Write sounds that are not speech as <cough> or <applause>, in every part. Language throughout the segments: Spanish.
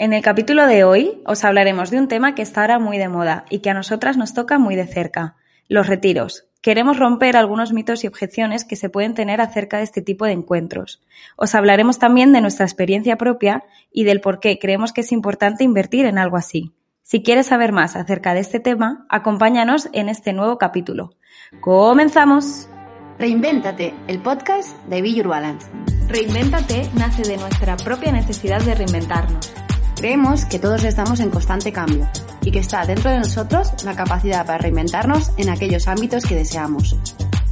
En el capítulo de hoy os hablaremos de un tema que está ahora muy de moda y que a nosotras nos toca muy de cerca, los retiros. Queremos romper algunos mitos y objeciones que se pueden tener acerca de este tipo de encuentros. Os hablaremos también de nuestra experiencia propia y del por qué creemos que es importante invertir en algo así. Si quieres saber más acerca de este tema, acompáñanos en este nuevo capítulo. ¡Comenzamos! Reinvéntate, el podcast de Be Your Balance. Reinvéntate nace de nuestra propia necesidad de reinventarnos Creemos que todos estamos en constante cambio y que está dentro de nosotros la capacidad para reinventarnos en aquellos ámbitos que deseamos.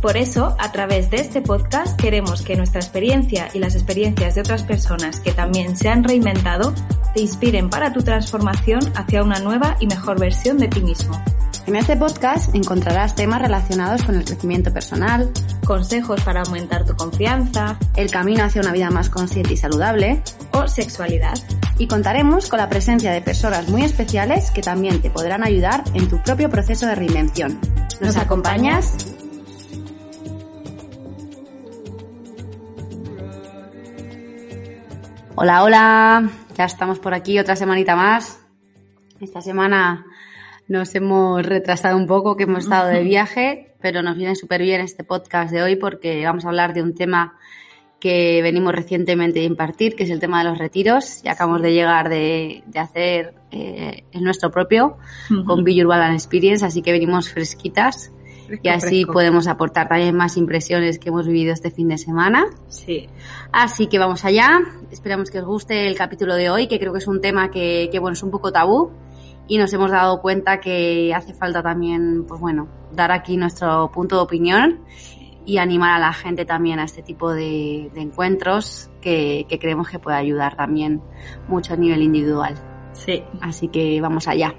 Por eso, a través de este podcast queremos que nuestra experiencia y las experiencias de otras personas que también se han reinventado te inspiren para tu transformación hacia una nueva y mejor versión de ti mismo. En este podcast encontrarás temas relacionados con el crecimiento personal, consejos para aumentar tu confianza, el camino hacia una vida más consciente y saludable o sexualidad. Y contaremos con la presencia de personas muy especiales que también te podrán ayudar en tu propio proceso de reinvención. ¿Nos, acompañas? Hola, hola, ya estamos por aquí otra semanita más. Esta semana nos hemos retrasado un poco, que hemos estado de <laughs> viaje, pero nos viene súper bien este podcast de hoy porque vamos a hablar de un tema que venimos recientemente de impartir, que es el tema de los retiros. Ya acabamos de llegar de, hacer eh, el nuestro propio con Be Your Experience, así que venimos fresquitas y así podemos aportar también más impresiones que hemos vivido este fin de semana. Sí. Así que vamos allá. Esperamos que os guste el capítulo de hoy, que creo que es un tema que, que bueno, es un poco tabú y nos hemos dado cuenta que hace falta también, pues bueno, dar aquí nuestro punto de opinión y animar a la gente también a este tipo de, encuentros que, creemos que puede ayudar también mucho a nivel individual. Sí. Así que vamos allá.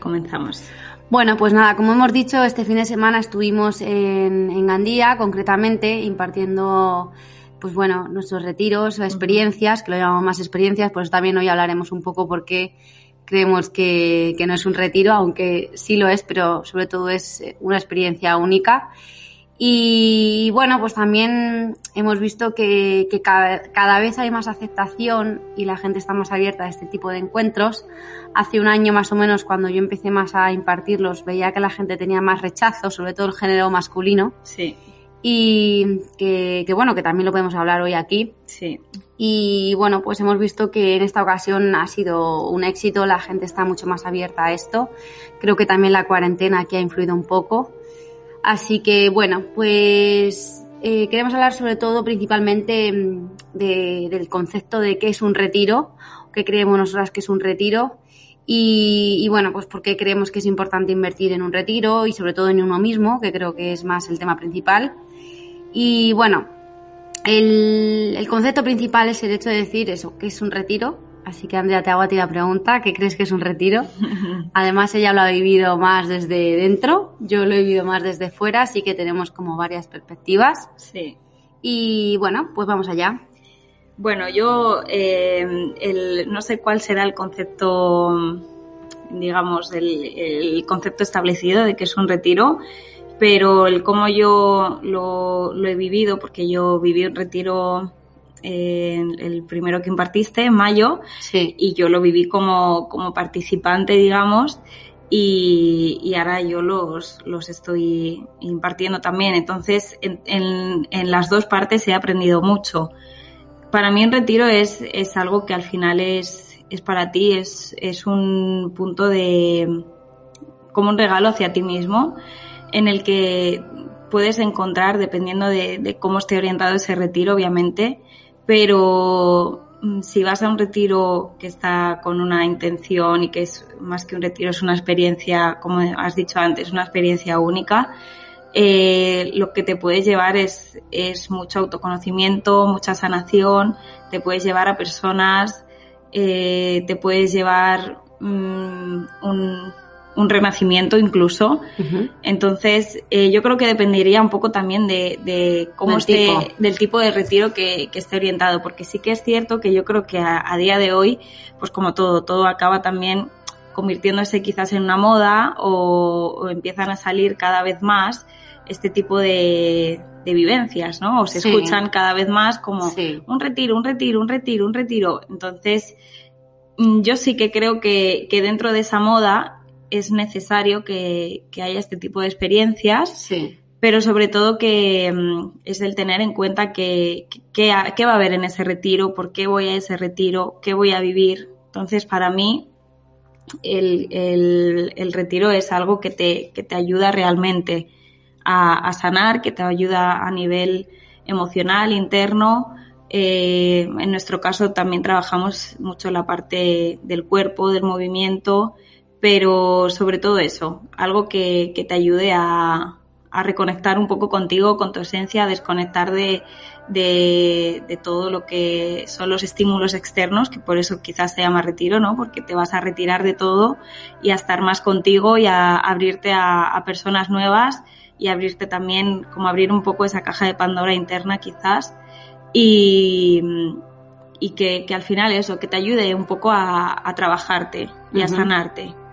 Comenzamos. Bueno, pues nada, como hemos dicho, este fin de semana estuvimos en, en Gandía, concretamente, impartiendo pues bueno, nuestros retiros, experiencias, que lo llamamos más experiencias, pues también hoy hablaremos un poco por qué creemos que, no es un retiro, aunque sí lo es, pero sobre todo es una experiencia única. Y bueno, pues también hemos visto que, cada, vez hay más aceptación y la gente está más abierta a este tipo de encuentros. Hace un año más o menos, cuando yo empecé más a impartirlos, veía que la gente tenía más rechazo, sobre todo el género masculino. Sí y que, bueno, que también lo podemos hablar hoy aquí. Sí. Y bueno, pues hemos visto que en esta ocasión ha sido un éxito, la gente está mucho más abierta a esto. Creo que también la cuarentena aquí ha influido un poco. Así que bueno, pues eh, queremos hablar sobre todo principalmente mm, del concepto de qué es un retiro, qué creemos nosotras que es un retiro. Y, bueno, pues porque creemos que es importante invertir en un retiro y sobre todo en uno mismo, que creo que es más el tema principal. Y bueno, el, concepto principal es el hecho de decir eso, que es un retiro. Así que Andrea, te hago a ti la pregunta, ¿qué crees que es un retiro? <laughs> Además, ella lo ha vivido más desde dentro, yo lo he vivido más desde fuera, así que tenemos como varias perspectivas. Sí. Y bueno, pues vamos allá. Bueno, yo eh, no sé cuál será el concepto, digamos, el, concepto establecido de que es un retiro pero el cómo yo lo, he vivido, porque yo viví un retiro eh, el primero que impartiste en mayo y yo lo viví como, como participante, digamos, y, y, ahora yo los, los estoy impartiendo también. Entonces, en, en, en, las dos partes he aprendido mucho. Para mí un retiro es, es algo que al final es, es para ti, es, es un punto de como un regalo hacia ti mismo en el que puedes encontrar, dependiendo de, cómo esté orientado ese retiro, obviamente, pero mm, si vas a un retiro que está con una intención y que es más que un retiro, es una experiencia, como has dicho antes, una experiencia única, eh, lo que te puedes llevar es, es mucho autoconocimiento, mucha sanación, te puedes llevar a personas, eh, te puedes llevar mm, un, un renacimiento incluso. Entonces, eh, yo creo que dependería un poco también de, de cómo esté, del tipo de retiro que, que, esté orientado, porque sí que es cierto que yo creo que a, día de hoy, pues como todo, todo acaba también convirtiéndose quizás en una moda o, empiezan a salir cada vez más este tipo de, de vivencias, ¿no? O se escuchan cada vez más como un retiro, un retiro, un retiro, un retiro. Entonces, mm, yo sí que creo que, que dentro de esa moda es necesario que, que haya este tipo de experiencias. Sí. Pero sobre todo que mm, es el tener en cuenta que, que, va a haber en ese retiro, por qué voy a ese retiro, qué voy a vivir. Entonces, para mí, el, el, el retiro es algo que te, que te ayuda realmente a, a, sanar, que te ayuda a nivel emocional, interno. Eh, en nuestro caso también trabajamos mucho la parte del cuerpo, del movimiento, pero sobre todo eso, algo que, que te ayude a, a, reconectar un poco contigo, con tu esencia, a desconectar de, de, de, todo lo que son los estímulos externos, que por eso quizás se llama retiro, ¿no? Porque te vas a retirar de todo y a estar más contigo y a abrirte a, a personas nuevas y abrirte también, como abrir un poco esa caja de Pandora interna quizás y, y que, que, al final eso, que te ayude un poco a, a trabajarte y uh -huh. a sanarte.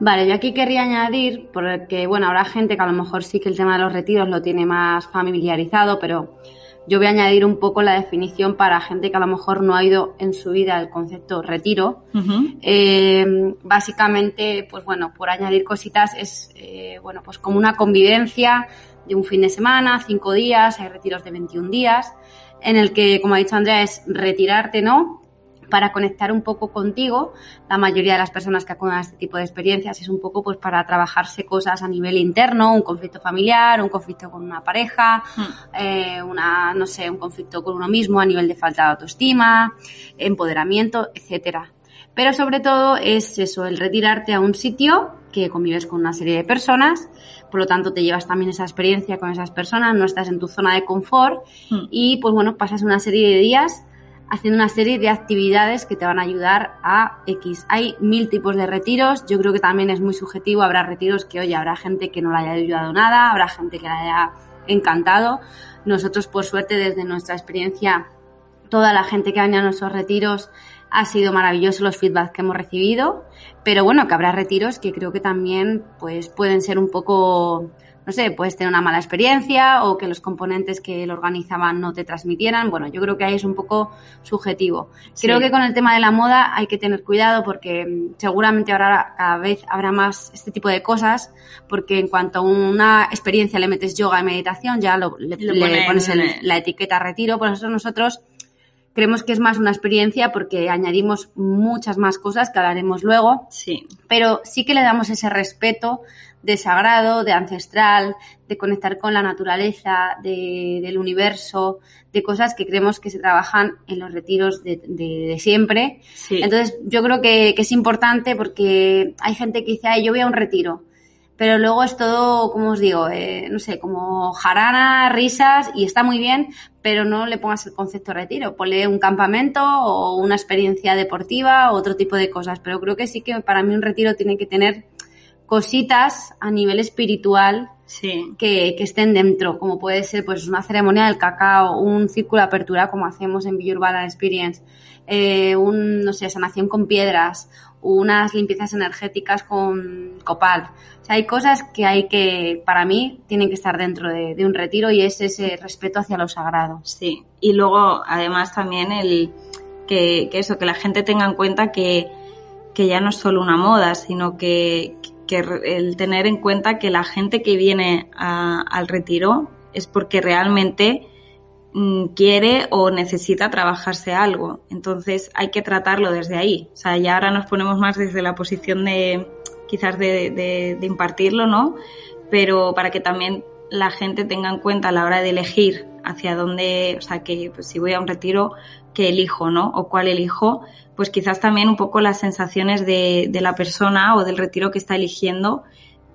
Vale, yo aquí querría añadir, porque bueno, habrá gente que a lo mejor sí que el tema de los retiros lo tiene más familiarizado, pero yo voy a añadir un poco la definición para gente que a lo mejor no ha ido en su vida el concepto retiro. Uh -huh. eh, básicamente, pues bueno, por añadir cositas, es eh, bueno, pues como una convivencia de un fin de semana, cinco días, hay retiros de 21 días, en el que, como ha dicho Andrea, es retirarte, ¿no? Para conectar un poco contigo. La mayoría de las personas que acuden a este tipo de experiencias es un poco pues para trabajarse cosas a nivel interno, un conflicto familiar, un conflicto con una pareja, mm. eh, una, no sé, un conflicto con uno mismo a nivel de falta de autoestima, empoderamiento, etcétera. Pero sobre todo es eso, el retirarte a un sitio que convives con una serie de personas, por lo tanto te llevas también esa experiencia con esas personas, no estás en tu zona de confort mm. y pues bueno, pasas una serie de días haciendo una serie de actividades que te van a ayudar a X. Hay mil tipos de retiros, yo creo que también es muy subjetivo, habrá retiros que, oye, habrá gente que no le haya ayudado nada, habrá gente que le haya encantado. Nosotros, por suerte, desde nuestra experiencia, toda la gente que ha venido a nuestros retiros ha sido maravilloso los feedbacks que hemos recibido, pero bueno, que habrá retiros que creo que también pues pueden ser un poco no sé, puedes tener una mala experiencia o que los componentes que lo organizaban no te transmitieran. Bueno, yo creo que ahí es un poco subjetivo. Sí. Creo que con el tema de la moda hay que tener cuidado porque mm, seguramente ahora cada vez habrá más este tipo de cosas porque en cuanto a una experiencia le metes yoga y meditación ya lo, le, lo le pones el, la etiqueta retiro. Por eso nosotros creemos que es más una experiencia porque añadimos muchas más cosas que hablaremos luego. Sí. Pero sí que le damos ese respeto de sagrado, de ancestral, de conectar con la naturaleza, de, del universo, de cosas que creemos que se trabajan en los retiros de, de, de siempre. Sí. Entonces, yo creo que, que, es importante porque hay gente que dice, ay, yo voy a un retiro. Pero luego es todo, como os digo, eh, no sé, como jarana, risas, y está muy bien, pero no le pongas el concepto retiro. Ponle un campamento o una experiencia deportiva o otro tipo de cosas. Pero creo que sí que para mí un retiro tiene que tener cositas a nivel espiritual sí. que, que, estén dentro, como puede ser pues una ceremonia del cacao, un círculo de apertura como hacemos en Villurbala Experience, eh, un, no sé, sanación con piedras, unas limpiezas energéticas con copal. O sea, hay cosas que hay que, para mí, tienen que estar dentro de, de un retiro y es ese respeto hacia lo sagrado. Sí, y luego además también el que, que eso, que la gente tenga en cuenta que, que ya no es solo una moda, sino que, que el tener en cuenta que la gente que viene a, al retiro es porque realmente mm, quiere o necesita trabajarse algo. Entonces hay que tratarlo desde ahí. O sea, ya ahora nos ponemos más desde la posición de quizás de impartirlo, ¿no? Pero para que también la gente tenga en cuenta a la hora de elegir hacia dónde, o sea, que pues, si voy a un retiro, elijo, ¿no? O cuál elijo, pues quizás también un poco las sensaciones de, de, la persona o del retiro que está eligiendo,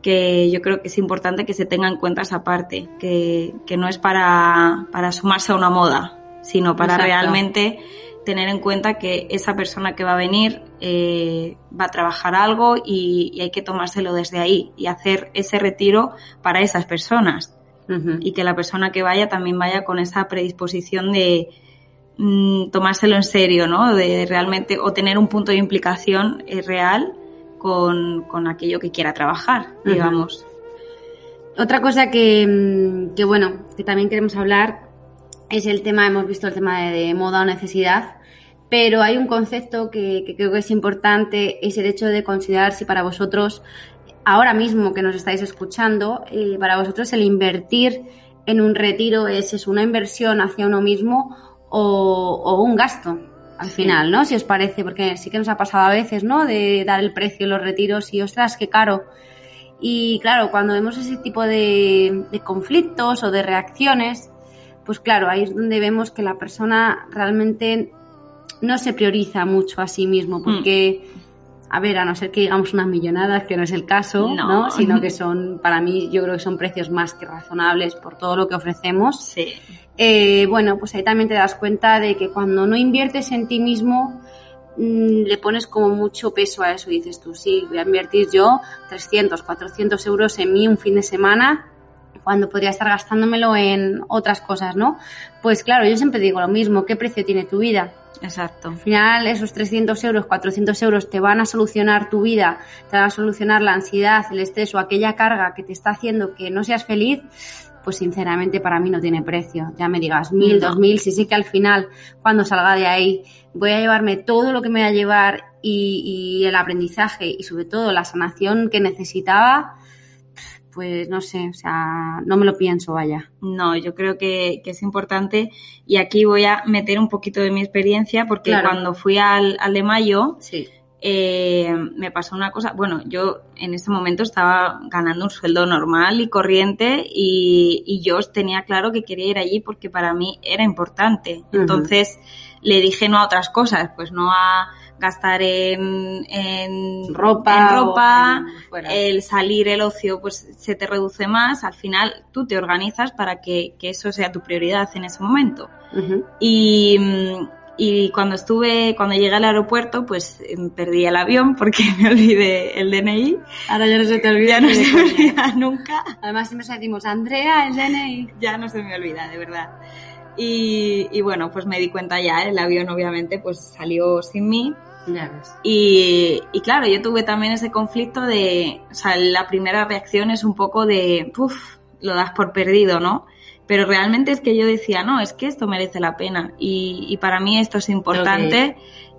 que yo creo que es importante que se tenga en cuenta esa parte, que, que no es para, para sumarse a una moda, sino para Exacto. realmente tener en cuenta que esa persona que va a venir eh, va a trabajar algo y, y, hay que tomárselo desde ahí y hacer ese retiro para esas personas. Uh -huh. Y que la persona que vaya también vaya con esa predisposición de, Mm, tomárselo en serio, ¿no? De realmente, o tener un punto de implicación eh, real con, con, aquello que quiera trabajar, digamos. Uh -huh. Otra cosa que, mm, que, bueno, que también queremos hablar es el tema, hemos visto el tema de, de moda o necesidad, pero hay un concepto que, que creo que es importante, es el hecho de considerar si para vosotros, ahora mismo que nos estáis escuchando, eh, para vosotros el invertir en un retiro es, es una inversión hacia uno mismo o, o un gasto al final, ¿no? Si os parece, porque sí que nos ha pasado a veces, ¿no? De dar el precio los retiros y, ostras, qué caro. Y claro, cuando vemos ese tipo de, de conflictos o de reacciones, pues claro, ahí es donde vemos que la persona realmente no se prioriza mucho a sí mismo, Mm. A ver, a no ser que digamos unas millonadas, que no es el caso, No. ¿no? Sino que <laughs> son, para mí, yo creo que son precios más que razonables por todo lo que ofrecemos. Sí. Eh, bueno, pues ahí también te das cuenta de que cuando no inviertes en ti mismo, mm, le pones como mucho peso a eso. Dices tú, sí, voy a invertir yo 300, 400 euros en mí un fin de semana cuando podría estar gastándomelo en otras cosas, ¿no? Pues claro, yo siempre digo lo mismo, ¿qué precio tiene tu vida? Exacto. Al final, esos 300 euros, 400 euros te van a solucionar tu vida, te van a solucionar la ansiedad, el estrés o aquella carga que te está haciendo que no seas feliz, pues sinceramente para mí no tiene precio. Ya me digas mil, dos mil, si sí que al final, cuando salga de ahí, voy a llevarme todo lo que me va a llevar y, y el aprendizaje y sobre todo la sanación que necesitaba, pues no sé, o sea, no me lo pienso, vaya. No, yo creo que, que es importante y aquí voy a meter un poquito de mi experiencia porque Claro. cuando fui al, al de mayo Sí. eh, me pasó una cosa, bueno, yo en ese momento estaba ganando un sueldo normal y corriente y, y yo tenía claro que quería ir allí porque para mí era importante. Entonces le dije no a otras cosas, pues no a gastar en, en Ropa. en ropa, en el salir, el ocio, pues se te reduce más. Al final tú te organizas para que, que eso sea tu prioridad en ese momento. Ujú. Y, mm, y cuando estuve, cuando llegué al aeropuerto, pues em, perdí el avión porque <laughs> me olvidé el DNI. Ahora ya no se te olvida. Ya no se me olvida nunca. Además siempre decimos, Andrea, el DNI. Ya no se me olvida, de verdad. Y, y bueno, pues me di cuenta ya, el avión obviamente pues salió sin mí. Ya ves. Y, y claro, yo tuve también ese conflicto de, o sea, la primera reacción es un poco de, puff, lo das por perdido, ¿no? Pero realmente es que yo decía, no, es que esto merece la pena y, y para mí esto es importante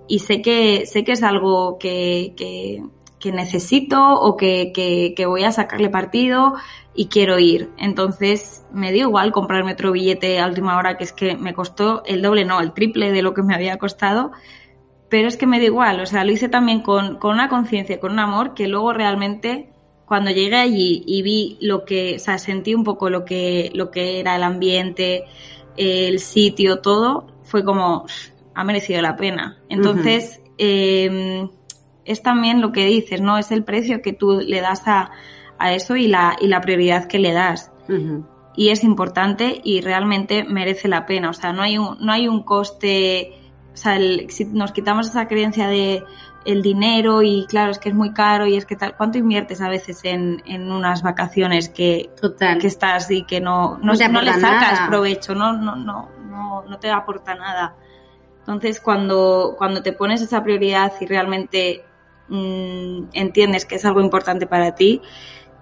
y sé que, sé que es algo que, que, que necesito o que, que, que voy a sacarle partido y quiero ir. Entonces me dio igual comprarme otro billete a última hora que es que me costó el doble, no, el triple de lo que me había costado pero es que me da igual, o sea, lo hice también con, con una conciencia, con un amor, que luego realmente cuando llegué allí y vi lo que, o sea, sentí un poco lo que, lo que era el ambiente, el sitio, todo, fue como, ha merecido la pena. Entonces, eh, es también lo que dices, ¿no? Es el precio que tú le das a, a eso y la, y la prioridad que le das y es importante y realmente merece la pena. O sea, no hay un, no hay un coste, o sea, el- si nos quitamos esa creencia de el dinero y claro, es que es muy caro y es que tal, ¿cuánto inviertes a veces en, en unas vacaciones que, Total. que estás y que no, no, No no le sacas nada. provecho, no, no, no, no, no te aporta nada. Entonces, cuando, cuando te pones esa prioridad y realmente mm, entiendes que es algo importante para ti,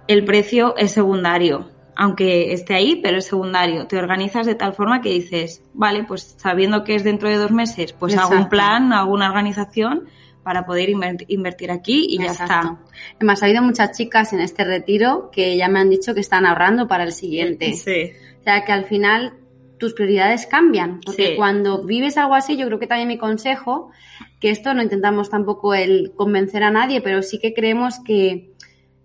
el precio es secundario. Aunque esté ahí, pero es secundario. Te organizas de tal forma que dices, vale, pues sabiendo que es dentro de dos meses, pues hago un plan, hago una organización para poder inver- invertir aquí y ya está. Además, ha habido muchas chicas en este retiro que ya me han dicho que están ahorrando para el siguiente. Sí. O sea, que al final tus prioridades cambian. Porque Sí. cuando vives algo así, yo creo que también mi consejo, que esto no intentamos tampoco el convencer a nadie, pero sí que creemos que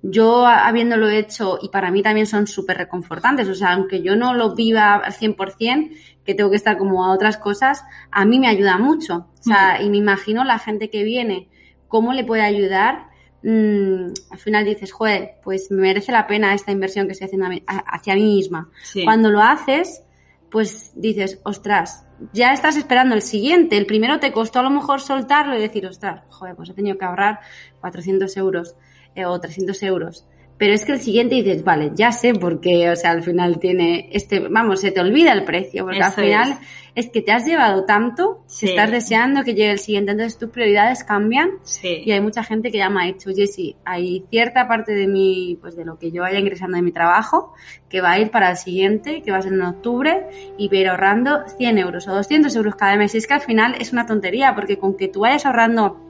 yo habiéndolo hecho, y para mí también son súper reconfortantes, o sea, aunque yo no lo viva al 100%, que tengo que estar como a otras cosas, a mí me ayuda mucho. O sea, y me imagino la gente que viene, cómo le puede ayudar. Mm, al final dices, joder, pues me merece la pena esta inversión que estoy haciendo hacia mí misma. Sí. Cuando lo haces, pues dices, ostras, ya estás esperando el siguiente. El primero te costó a lo mejor soltarlo y decir, ostras, joder, pues he tenido que ahorrar 400 euros eh, o 300 euros. Pero es que el siguiente dices, vale, ya sé porque, o sea, al final tiene este, vamos, se te olvida el precio, porque al final es. que te has llevado tanto que estás deseando que llegue el siguiente, entonces tus prioridades cambian y hay mucha gente que ya me ha dicho, Jessy, hay cierta parte de mi, pues de lo que yo vaya ingresando de mi trabajo que va a ir para el siguiente, que va a ser en octubre y ir ahorrando 100 euros o 200 euros cada mes. Y es que al final es una tontería porque con que tú vayas ahorrando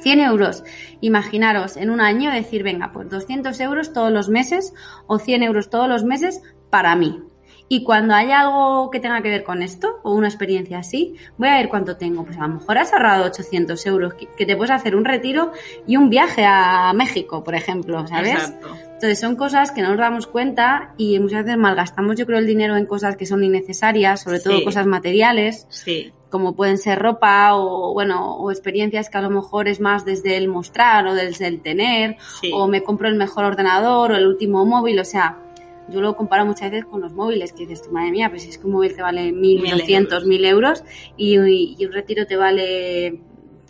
100 euros. Imaginaros en un año decir, venga, pues 200 euros todos los meses o 100 euros todos los meses para mí. Y cuando haya algo que tenga que ver con esto o una experiencia así, voy a ver cuánto tengo. Pues a lo mejor has ahorrado 800 euros que te puedes hacer un retiro y un viaje a México, por ejemplo, ¿sabes? Exacto. Entonces son cosas que no nos damos cuenta y muchas veces malgastamos yo creo el dinero en cosas que son innecesarias, sobre todo cosas materiales. Sí como pueden ser ropa o, bueno, o experiencias que a lo mejor es más desde el mostrar o desde el tener, o me compro el mejor ordenador o el último móvil, o sea, yo lo comparo muchas veces con los móviles, que dices, madre mía, pues es que un móvil te vale 1.200, 1.000 euros y, y, un retiro te vale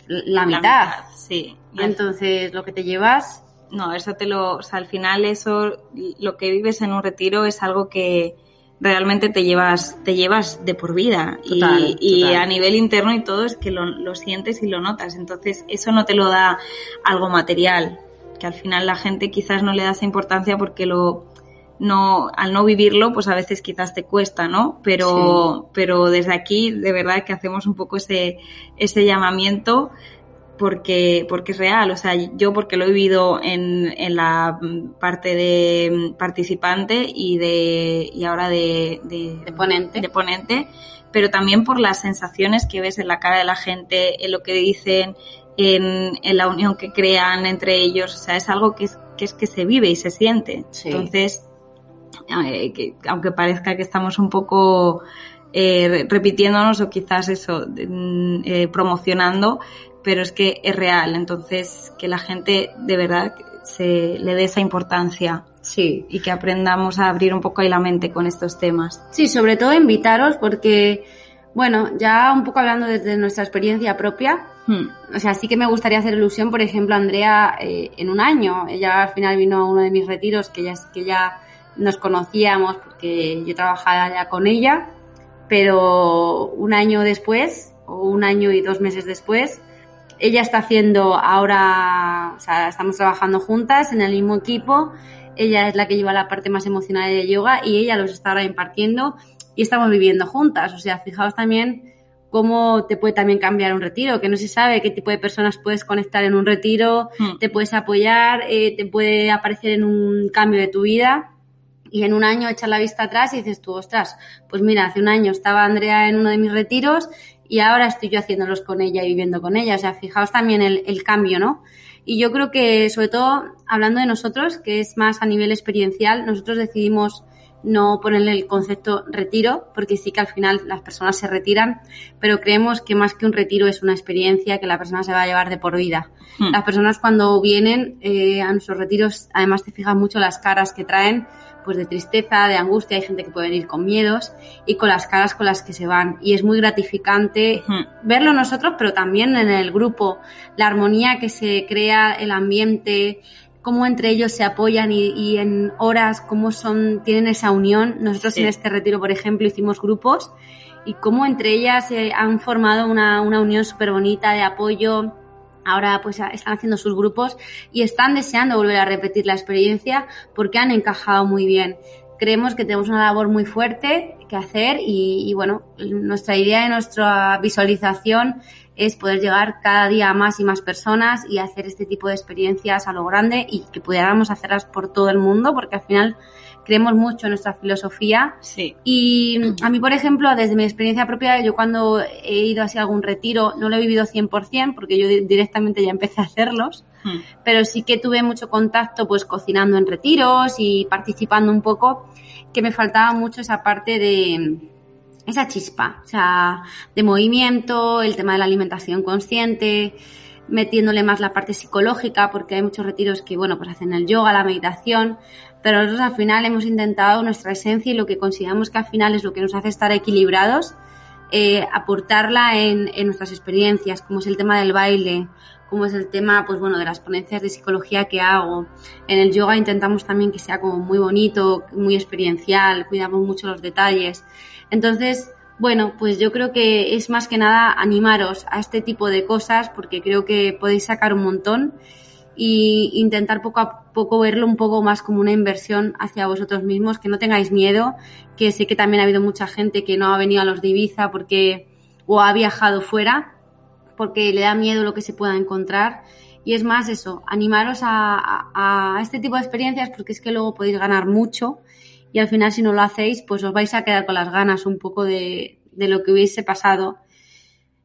la, mitad. Sí. Y entonces lo que te llevas... No, eso te lo... O sea, al final eso, lo que vives en un retiro es algo que realmente te llevas, te llevas de por vida. y, a nivel interno y todo es que lo, sientes y lo notas. Entonces, eso no te lo da algo material, que al final la gente quizás no le da esa importancia porque lo no, al no vivirlo, pues a veces quizás te cuesta, ¿no? Pero, pero desde aquí, de verdad que hacemos un poco ese, ese llamamiento porque, porque es real. O sea, yo porque lo he vivido en, en la parte de participante y de, y ahora de, de, ponente. de ponente, pero también por las sensaciones que ves en la cara de la gente, en lo que dicen, en, en la unión que crean entre ellos. O sea, es algo que es que, es que se vive y se siente. Entonces, eh, que, aunque parezca que estamos un poco eh, repitiéndonos o quizás eso, eh, promocionando, pero es que es real, entonces que la gente de verdad se le dé esa importancia. Sí. Y que aprendamos a abrir un poco ahí la mente con estos temas. Sí, sobre todo invitaros porque, bueno, ya un poco hablando desde nuestra experiencia propia, hmm. o sea, sí que me gustaría hacer ilusión, por ejemplo, Andrea, eh, en un año, ella al final vino a uno de mis retiros, que ya, que ya nos conocíamos porque yo trabajaba ya con ella, pero un año después, o un año y dos meses después, ella está haciendo ahora, o sea, estamos trabajando juntas en el mismo equipo. Ella es la que lleva la parte más emocional de yoga y ella los está ahora impartiendo y estamos viviendo juntas. O sea, fijaos también cómo te puede también cambiar un retiro, que no se sabe qué tipo de personas puedes conectar en un retiro, hmm. te puedes apoyar, eh, te puede aparecer en un cambio de tu vida y en un año echar la vista atrás y dices tú, ostras, pues mira, hace un año estaba Andrea en uno de mis retiros y ahora estoy yo haciéndolos con ella y viviendo con ella. O sea, fijaos también el, el cambio, ¿no? Y yo creo que, sobre todo, hablando de nosotros, que es más a nivel experiencial, nosotros decidimos no ponerle el concepto retiro, porque sí que al final las personas se retiran, pero creemos que más que un retiro es una experiencia que la persona se va a llevar de por vida. Hmm. Las personas cuando vienen eh, a nuestros retiros, además te fijas mucho las caras que traen, pues de tristeza, de angustia, hay gente que puede venir con miedos y con las caras con las que se van. Y es muy gratificante verlo nosotros, pero también en el grupo, la armonía que se crea, el ambiente, cómo entre ellos se apoyan y, en horas, cómo son, tienen esa unión. Nosotros en este retiro, por ejemplo, hicimos grupos y cómo entre ellas se han formado una, una unión súper bonita de apoyo, ahora pues están haciendo sus grupos y están deseando volver a repetir la experiencia porque han encajado muy bien. Creemos que tenemos una labor muy fuerte que hacer y, bueno, nuestra idea y nuestra visualización es poder llegar cada día a más y más personas y hacer este tipo de experiencias a lo grande y que pudiéramos hacerlas por todo el mundo porque al final creemos mucho en nuestra filosofía. Sí. Y a mí, por ejemplo, desde mi experiencia propia, yo cuando he ido así a algún retiro, no lo he vivido 100% porque yo directamente ya empecé a hacerlos, hmm. pero sí que tuve mucho contacto pues cocinando en retiros y participando un poco, que me faltaba mucho esa parte de esa chispa, o sea, de movimiento, el tema de la alimentación consciente, metiéndole más la parte psicológica, porque hay muchos retiros que, bueno, pues hacen el yoga, la meditación, pero nosotros al final hemos intentado nuestra esencia y lo que consideramos que al final es lo que nos hace estar equilibrados, eh, aportarla en, en, nuestras experiencias, como es el tema del baile, como es el tema, pues bueno, de las ponencias de psicología que hago. En el yoga intentamos también que sea como muy bonito, muy experiencial, cuidamos mucho los detalles. Entonces, bueno, pues yo creo que es más que nada animaros a este tipo de cosas porque creo que podéis sacar un montón y intentar poco a poco verlo un poco más como una inversión hacia vosotros mismos, que no tengáis miedo, que sé que también ha habido mucha gente que no ha venido a los de porque o ha viajado fuera porque le da miedo lo que se pueda encontrar. Y es más eso, animaros a, este tipo de experiencias porque es que luego podéis ganar mucho y al final si no lo hacéis pues os vais a quedar con las ganas un poco de, lo que hubiese pasado.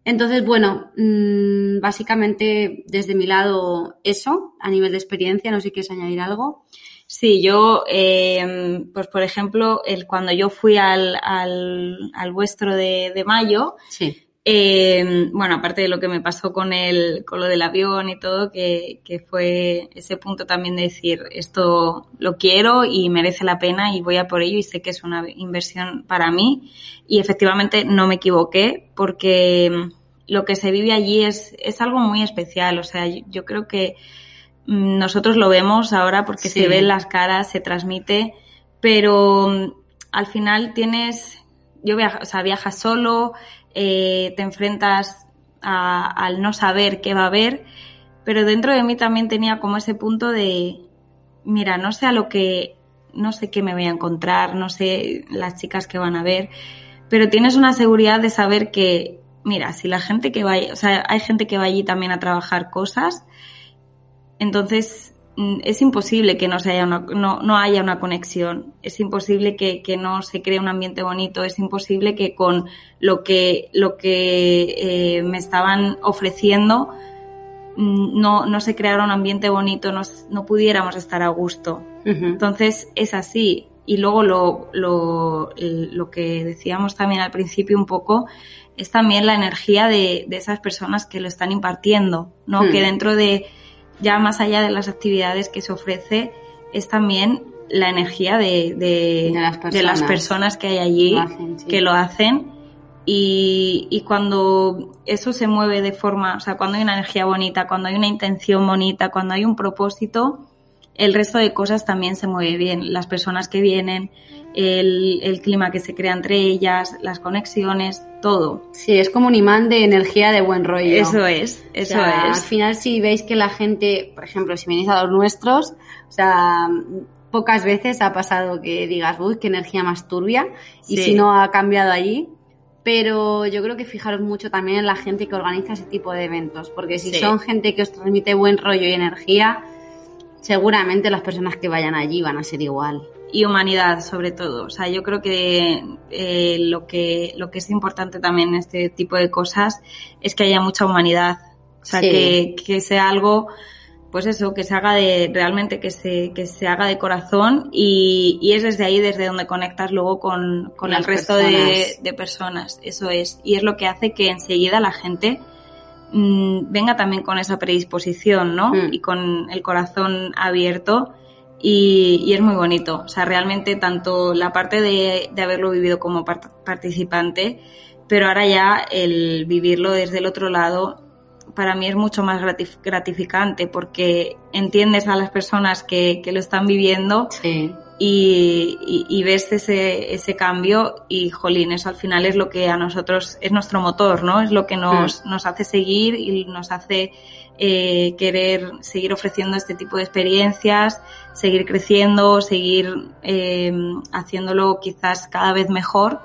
Entonces, bueno, mm, básicamente desde mi lado eso, a nivel de experiencia, no sé si quieres añadir algo. Sí, yo, eh, pues por ejemplo, el, cuando yo fui al, al, vuestro de, de mayo, sí. Eh, bueno, aparte de lo que me pasó con el, con lo del avión y todo, que, que fue ese punto también de decir, esto lo quiero y merece la pena y voy a por ello y sé que es una inversión para mí. Y efectivamente no me equivoqué porque lo que se vive allí es, es algo muy especial. O sea, yo, creo que nosotros lo vemos ahora porque se ven las caras, se transmite, pero al final tienes, yo viajo, o sea, viajas solo, eh, te enfrentas al no saber qué va a haber, pero dentro de mí también tenía como ese punto de, mira, no sé a lo que, no sé qué me voy a encontrar, no sé las chicas que van a ver, pero tienes una seguridad de saber que, mira, si la gente que va, o sea, hay gente que va allí también a trabajar cosas, entonces es imposible que no, se haya una, no, no, haya una conexión, es imposible que, que, no se cree un ambiente bonito, es imposible que con lo que, lo que eh, me estaban ofreciendo mm, no, no se creara un ambiente bonito, no, no pudiéramos estar a gusto. Entonces es así. Y luego lo, lo, lo que decíamos también al principio un poco es también la energía de, de esas personas que lo están impartiendo, ¿no? Que hmm. dentro de, ya más allá de las actividades que se ofrece, es también la energía de, de, las, personas. que hay allí que lo hacen. Y, y, cuando eso se mueve de forma, o sea, cuando hay una energía bonita, cuando hay una intención bonita, cuando hay un propósito, el resto de cosas también se mueve bien. Las personas que vienen, el, el, clima que se crea entre ellas, las conexiones, todo. Sí, es como un imán de energía de buen rollo. Eso es, eso es. Al final, si veis que la gente, por ejemplo, si venís a los nuestros, o sea, pocas veces ha pasado que digas, uy, qué energía más turbia, y si no ha cambiado allí. Pero yo creo que fijaros mucho también en la gente que organiza ese tipo de eventos, porque si son gente que os transmite buen rollo y energía, seguramente las personas que vayan allí van a ser igual y humanidad sobre todo. O sea, yo creo que eh, lo que lo que es importante también en este tipo de cosas es que haya mucha humanidad. O sea, que, que sea algo, pues eso, que se haga de, realmente que se, que se haga de corazón y, y es desde ahí desde donde conectas luego con, con el resto de, de, personas. Eso es. Y es lo que hace que enseguida la gente mmm, venga también con esa predisposición, ¿no? Mm. Y con el corazón abierto y, es muy bonito. O sea, realmente tanto la parte de, haberlo vivido como participante, pero ahora ya el vivirlo desde el otro lado, para mí es mucho más gratificante porque entiendes a las personas que, lo están viviendo y, ves ese, ese cambio y, jolín, eso al final es lo que a nosotros es nuestro motor, ¿no? Es lo que nos, mm. nos hace seguir y nos hace eh, querer seguir ofreciendo este tipo de experiencias, seguir creciendo, seguir eh, haciéndolo quizás cada vez mejor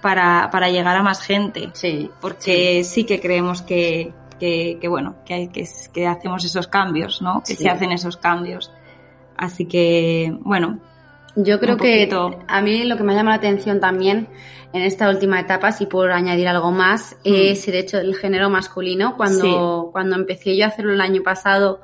para, para llegar a más gente. Sí. Porque sí, que creemos que, que, bueno, que, hay, que, que hacemos esos cambios, ¿no? Que se hacen esos cambios. Así que, bueno. Yo creo que a mí lo que me llama la atención también en esta última etapa, si puedo añadir algo más, mm. es el hecho del género masculino. Cuando, cuando empecé yo a hacerlo el año pasado,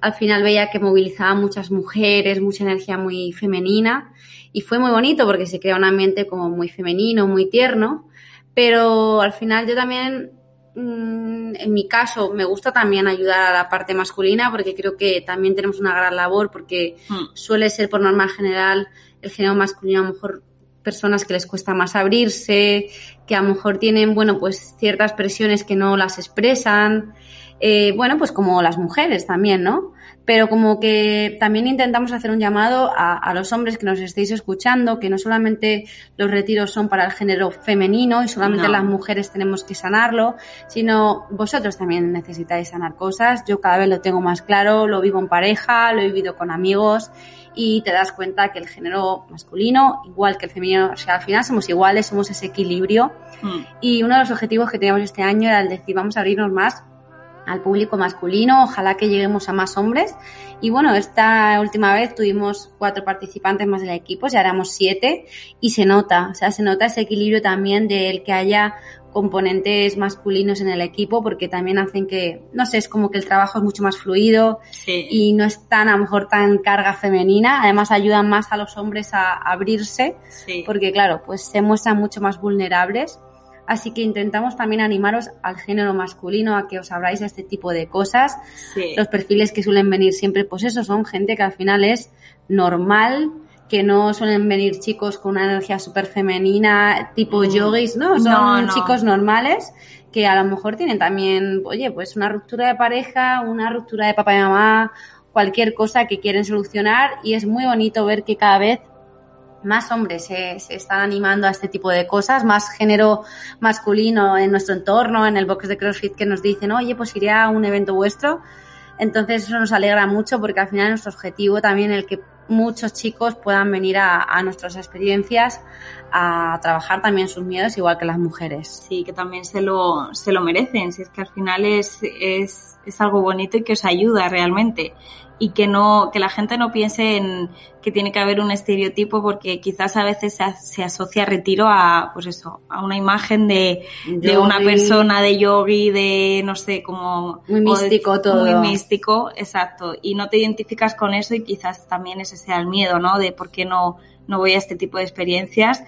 al final veía que movilizaba muchas mujeres, mucha energía muy femenina y fue muy bonito porque se crea un ambiente como muy femenino, muy tierno, pero al final yo también, en mi caso, me gusta también ayudar a la parte masculina porque creo que también tenemos una gran labor porque mm. suele ser por norma general el género masculino a lo mejor personas que les cuesta más abrirse, que a lo mejor tienen, bueno, pues ciertas presiones que no las expresan. eh, bueno, pues como las mujeres también, ¿no? Pero como que también intentamos hacer un llamado a, los hombres que nos estéis escuchando, que no solamente los retiros son para el género femenino y solamente las mujeres tenemos que sanarlo, sino vosotros también necesitáis sanar cosas. Yo cada vez lo tengo más claro, lo vivo en pareja, lo he vivido con amigos y te das cuenta que el género masculino, igual que el femenino, o sea, al final somos iguales, somos ese equilibrio. Hmm. Y uno de los objetivos que teníamos este año era el decir, vamos a abrirnos más al público masculino, ojalá que lleguemos a más hombres. Y bueno, esta última vez tuvimos cuatro participantes más del equipo, ya éramos siete, y se nota, o sea, se nota ese equilibrio también del que haya componentes masculinos en el equipo porque también hacen que, no sé, es como que el trabajo es mucho más fluido y no es tan, a lo mejor, tan carga femenina. Además ayudan más a los hombres a abrirse porque, claro, pues se muestran mucho más vulnerables. Así que intentamos también animaros al género masculino a que os abráis a este tipo de cosas. Los perfiles que suelen venir siempre, pues eso, son gente que al final es normal, que no suelen venir chicos con una energía súper femenina, tipo mm. yogis, ¿no? Son chicos normales que a lo mejor tienen también, oye, pues una ruptura de pareja, una ruptura de papá y mamá, cualquier cosa que quieren solucionar y es muy bonito ver que cada vez más hombres se, se, están animando a este tipo de cosas, más género masculino en nuestro entorno, en el box de CrossFit que nos dicen, oye, pues iré a un evento vuestro. Entonces eso nos alegra mucho porque al final nuestro objetivo también el que muchos chicos puedan venir a, nuestras experiencias a trabajar también sus miedos igual que las mujeres. Sí, que también se lo, se lo merecen, si es que al final es, es, es algo bonito y que os ayuda realmente y que no que la gente no piense en que tiene que haber un estereotipo porque quizás a veces se, se asocia retiro a pues eso a una imagen de, de una persona de yogi de no sé como muy místico todo. muy místico exacto. Y no te identificas con eso y quizás también ese sea el miedo no de por qué no no voy a este tipo de experiencias,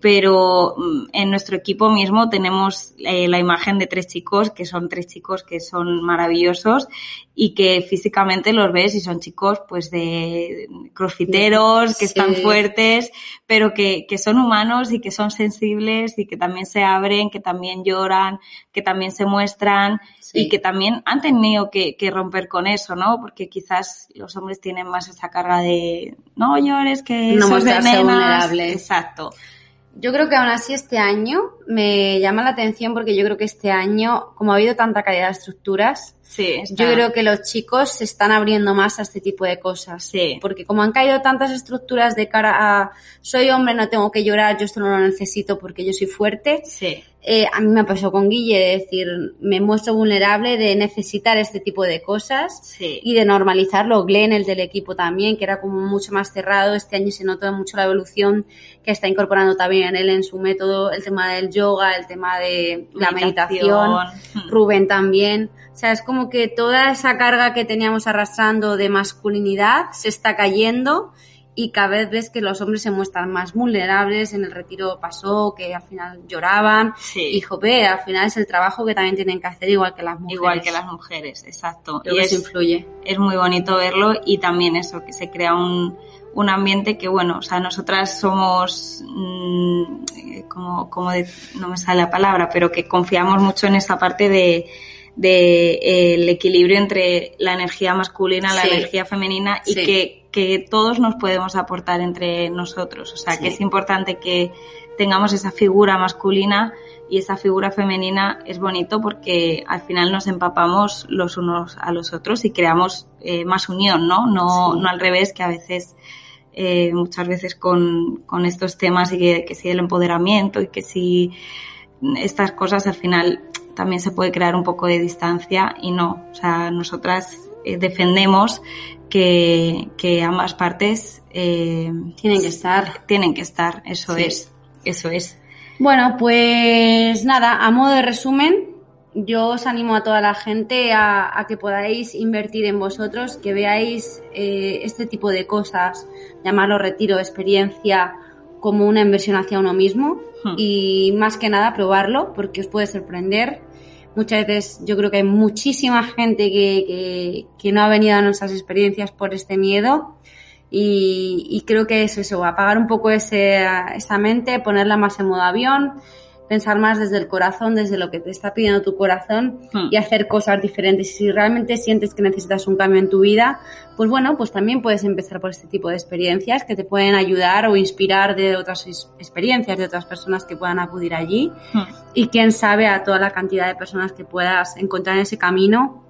pero mm, en nuestro equipo mismo tenemos eh, la imagen de tres chicos, que son tres chicos que son maravillosos y que físicamente los ves y son chicos pues de crossfiteros, que están fuertes, pero que, que son humanos y que son sensibles y que también se abren, que también lloran, que también se muestran y que también han tenido que, que, romper con eso, ¿no? Porque quizás los hombres tienen más esa carga de no llores, que no de Exacto. Yo creo que aún así este año me llama la atención porque yo creo que este año, como ha habido tanta calidad de estructuras, sí, yo creo que los chicos se están abriendo más a este tipo de cosas. Sí. Porque como han caído tantas estructuras de cara a soy hombre, no tengo que llorar, yo esto no lo necesito porque yo soy fuerte. Sí. Eh, a mí me pasó con Guille, de decir, me muestro vulnerable de necesitar este tipo de cosas sí. y de normalizarlo. Glenn, el del equipo también, que era como mucho más cerrado. Este año se nota mucho la evolución que está incorporando también él en su método, el tema del yoga, el tema de la meditación. Hmm. Rubén también. O sea, es como que toda esa carga que teníamos arrastrando de masculinidad se está cayendo y cada vez ves que los hombres se muestran más vulnerables. En el retiro pasó que al final lloraban. Sí. Y jope, al final es el trabajo que también tienen que hacer igual que las mujeres. Igual que las mujeres, exacto. y eso influye. Es muy bonito verlo y también eso, que se crea un, un ambiente que, bueno, o sea, nosotras somos, mmm, como, como de, no me sale la palabra, pero que confiamos mucho en esa parte de, de eh, el equilibrio entre la energía masculina, la energía femenina y que que todos nos podemos aportar entre nosotros. O sea, que es importante que tengamos esa figura masculina y esa figura femenina es bonito porque al final nos empapamos los unos a los otros y creamos eh, más unión, ¿no? No, no al revés, que a veces, eh, muchas veces con, con estos temas y que, que si el empoderamiento y que si estas cosas al final también se puede crear un poco de distancia y no. O sea, nosotras eh, defendemos que, que ambas partes eh, tienen que estar. Tienen que estar, eso es, eso es. Bueno, pues nada, a modo de resumen, yo os animo a toda la gente a, a que podáis invertir en vosotros, que veáis eh, este tipo de cosas, llamarlo retiro, experiencia, como una inversión hacia uno mismo hmm. y más que nada probarlo porque os puede sorprender Muchas veces yo creo que hay muchísima gente que, que, que no ha venido a nuestras experiencias por este miedo y, creo que es eso, apagar un poco ese, esa mente, ponerla más en modo avión, pensar más desde el corazón, desde lo que te está pidiendo tu corazón Hmm. y hacer cosas diferentes. Y si realmente sientes que necesitas un cambio en tu vida, pues bueno, pues también puedes empezar por este tipo de experiencias que te pueden ayudar o inspirar de otras ex- experiencias de otras personas que puedan acudir allí. Hmm. Y quién sabe a toda la cantidad de personas que puedas encontrar en ese camino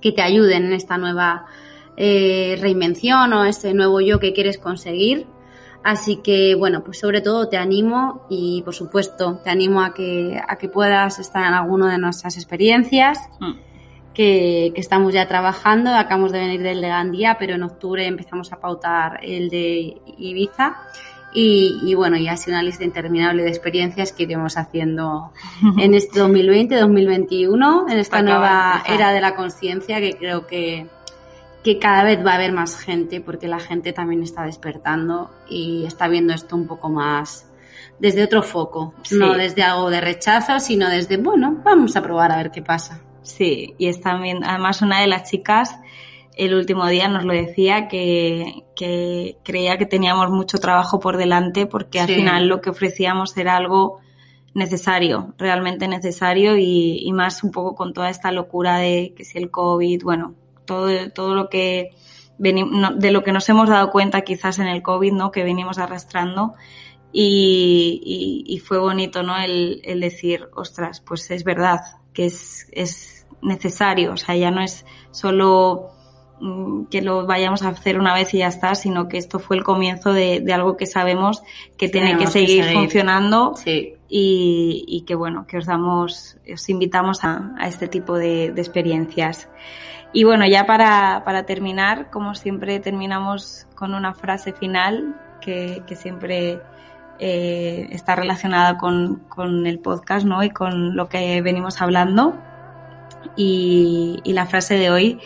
que te ayuden en esta nueva eh, reinvención o este nuevo yo que quieres conseguir. Así que, bueno, pues sobre todo te animo y, por supuesto, te animo a que, a que puedas estar en alguna de nuestras experiencias Hmm. que, que estamos ya trabajando. Acabamos de venir del de Gandía, pero en octubre empezamos a pautar el de Ibiza. Y, y bueno, ya ha sido una lista interminable de experiencias que iremos haciendo <laughs> en este 2020, 2021, en esta Acaba nueva era de la conciencia que creo que, que cada vez va a haber más gente porque la gente también está despertando y está viendo esto un poco más desde otro foco, Sí. no desde algo de rechazo, sino desde, bueno, vamos a probar a ver qué pasa. Sí, y es también, además una de las chicas el último día nos lo decía que, que creía que teníamos mucho trabajo por delante porque al Sí. final lo que ofrecíamos era algo necesario, realmente necesario y, y más un poco con toda esta locura de que si el COVID, bueno, todo, todo lo que de lo que nos hemos dado cuenta quizás en el COVID, ¿no? Que venimos arrastrando y, y- y fue bonito, ¿no? El, el decir, ostras, pues es verdad que es, es necesario, o sea, ya no es solo mm, que lo vayamos a hacer una vez y ya está, sino que esto fue el comienzo de, de algo que sabemos que tiene que Tenemos que seguir, seguir. funcionando Sí. y, y que bueno, que os damos, os invitamos a, a este tipo de, de experiencias. Y bueno, ya para, para terminar, como siempre terminamos con una frase final que, que siempre eh, está relacionada con, con el podcast ¿no? y con lo que venimos hablando. Y, y la frase de hoy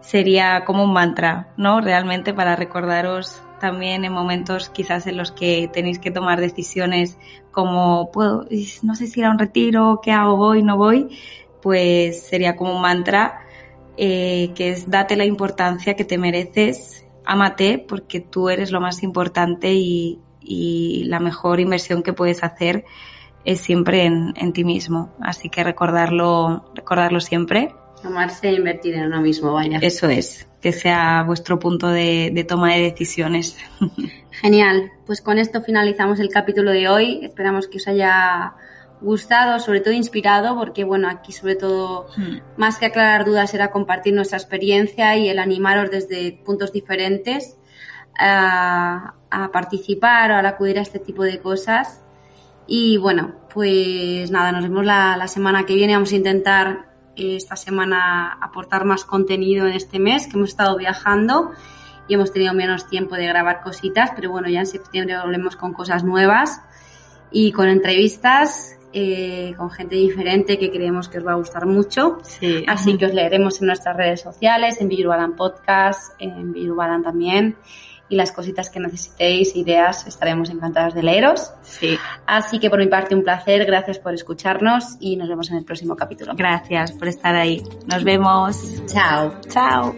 sería como un mantra, ¿no? Realmente para recordaros también en momentos quizás en los que tenéis que tomar decisiones como, puedo, no sé si ir a un retiro, qué hago, voy, no voy, pues sería como un mantra eh, que es date la importancia que te mereces, ámate porque tú eres lo más importante y, y la mejor inversión que puedes hacer es siempre en, en ti mismo. Así que recordarlo, recordarlo siempre. Amarse e invertir en uno mismo, vaya. Eso es, que sea vuestro punto de, de toma de decisiones. <laughs> Genial. Pues con esto finalizamos el capítulo de hoy. Esperamos que os haya gustado, sobre todo inspirado, porque bueno, aquí sobre todo, más que aclarar dudas, era compartir nuestra experiencia y el animaros desde puntos diferentes a, a participar o al acudir a este tipo de cosas. Y bueno, pues nada, nos vemos la, la semana que viene. Vamos a intentar eh, esta semana aportar más contenido en este mes, que hemos estado viajando y hemos tenido menos tiempo de grabar cositas, pero bueno, ya en septiembre volvemos con cosas nuevas y con entrevistas eh, con gente diferente que creemos que os va a gustar mucho. Sí. Así que os leeremos en nuestras redes sociales, en Villubalan Podcast, en Villubalan también. Y las cositas que necesitéis, ideas, estaremos encantadas de leeros. Sí. Así que por mi parte un placer, gracias por escucharnos y nos vemos en el próximo capítulo. Gracias por estar ahí. Nos vemos. Chao. Chao.